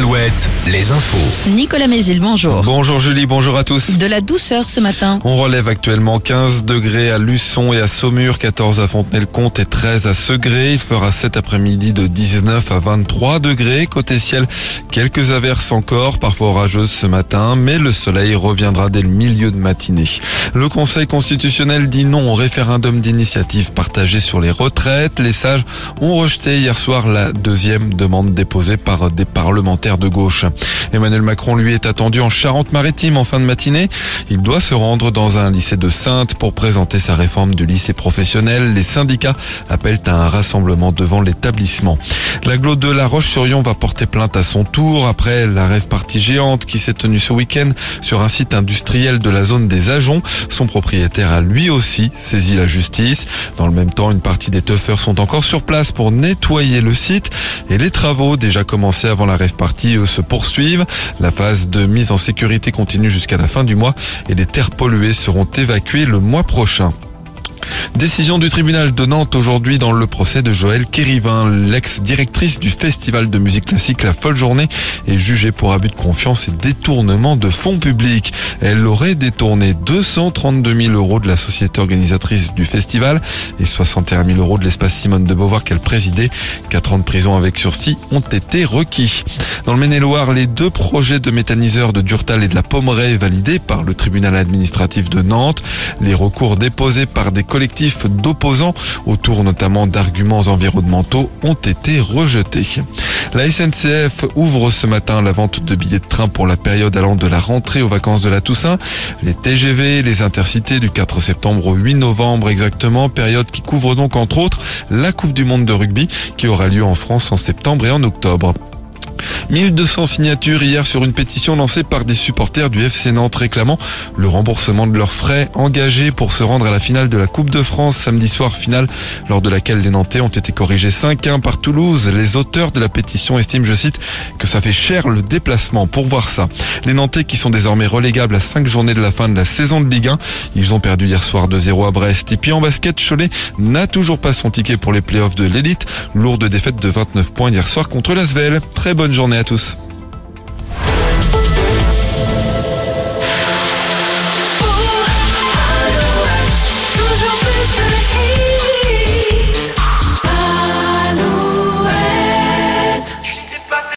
Alouette, les infos. Nicolas Mézil, bonjour. Bonjour Julie, bonjour à tous. De la douceur ce matin. On relève actuellement 15 degrés à Luçon et à Saumur, 14 à Fontenay-le-Comte et 13 à Segré. Il fera cet après-midi de 19 à 23 degrés. Côté ciel, quelques averses encore, parfois orageuses ce matin, mais le soleil reviendra dès le milieu de matinée. Le Conseil constitutionnel dit non au référendum d'initiative partagé sur les retraites. Les sages ont rejeté hier soir la deuxième demande déposée par des parlementaires de gauche. Emmanuel Macron, lui, est attendu en Charente-Maritime en fin de matinée. Il doit se rendre dans un lycée de Sainte pour présenter sa réforme du lycée professionnel. Les syndicats appellent à un rassemblement devant l'établissement. L'aglo de La Roche-sur-Yon va porter plainte à son tour après la rêve partie géante qui s'est tenue ce week-end sur un site industriel de la zone des Ajoncs. Son propriétaire a lui aussi saisi la justice. Dans le même temps, une partie des tuffeurs sont encore sur place pour nettoyer le site et les travaux déjà commencés avant la rêve partie se poursuivent. La phase de mise en sécurité continue jusqu'à la fin du mois et les terres polluées seront évacuées le mois prochain. Décision du tribunal de Nantes aujourd'hui dans le procès de Joël Kérivin, l'ex-directrice du festival de musique classique La Folle Journée, est jugée pour abus de confiance et détournement de fonds publics. Elle aurait détourné 232 000 euros de la société organisatrice du festival et 61 000 euros de l'espace Simone de Beauvoir qu'elle présidait. Quatre ans de prison avec sursis ont été requis. Dans le Maine-et-Loire, les deux projets de méthaniseurs de Durtal et de la Pommeraye validés par le tribunal administratif de Nantes. Les recours déposés par des collectifs d'opposants autour notamment d'arguments environnementaux ont été rejetés. La SNCF ouvre ce matin la vente de billets de train pour la période allant de la rentrée aux vacances de la Toussaint. Les TGV, les intercités du 4 septembre au 8 novembre exactement, période qui couvre donc entre autres la Coupe du Monde de rugby qui aura lieu en France en septembre et en octobre. 1200 signatures hier sur une pétition lancée par des supporters du FC Nantes réclamant le remboursement de leurs frais engagés pour se rendre à la finale de la Coupe de France samedi soir finale lors de laquelle les Nantais ont été corrigés 5-1 par Toulouse. Les auteurs de la pétition estiment, je cite, que ça fait cher le déplacement pour voir ça. Les Nantais qui sont désormais relégables à 5 journées de la fin de la saison de Ligue 1, ils ont perdu hier soir 2-0 à Brest. Et puis en basket, Cholet n'a toujours pas son ticket pour les playoffs de l'élite. Lourde défaite de 29 points hier soir contre l'Asvel. Très bonne journée à tous.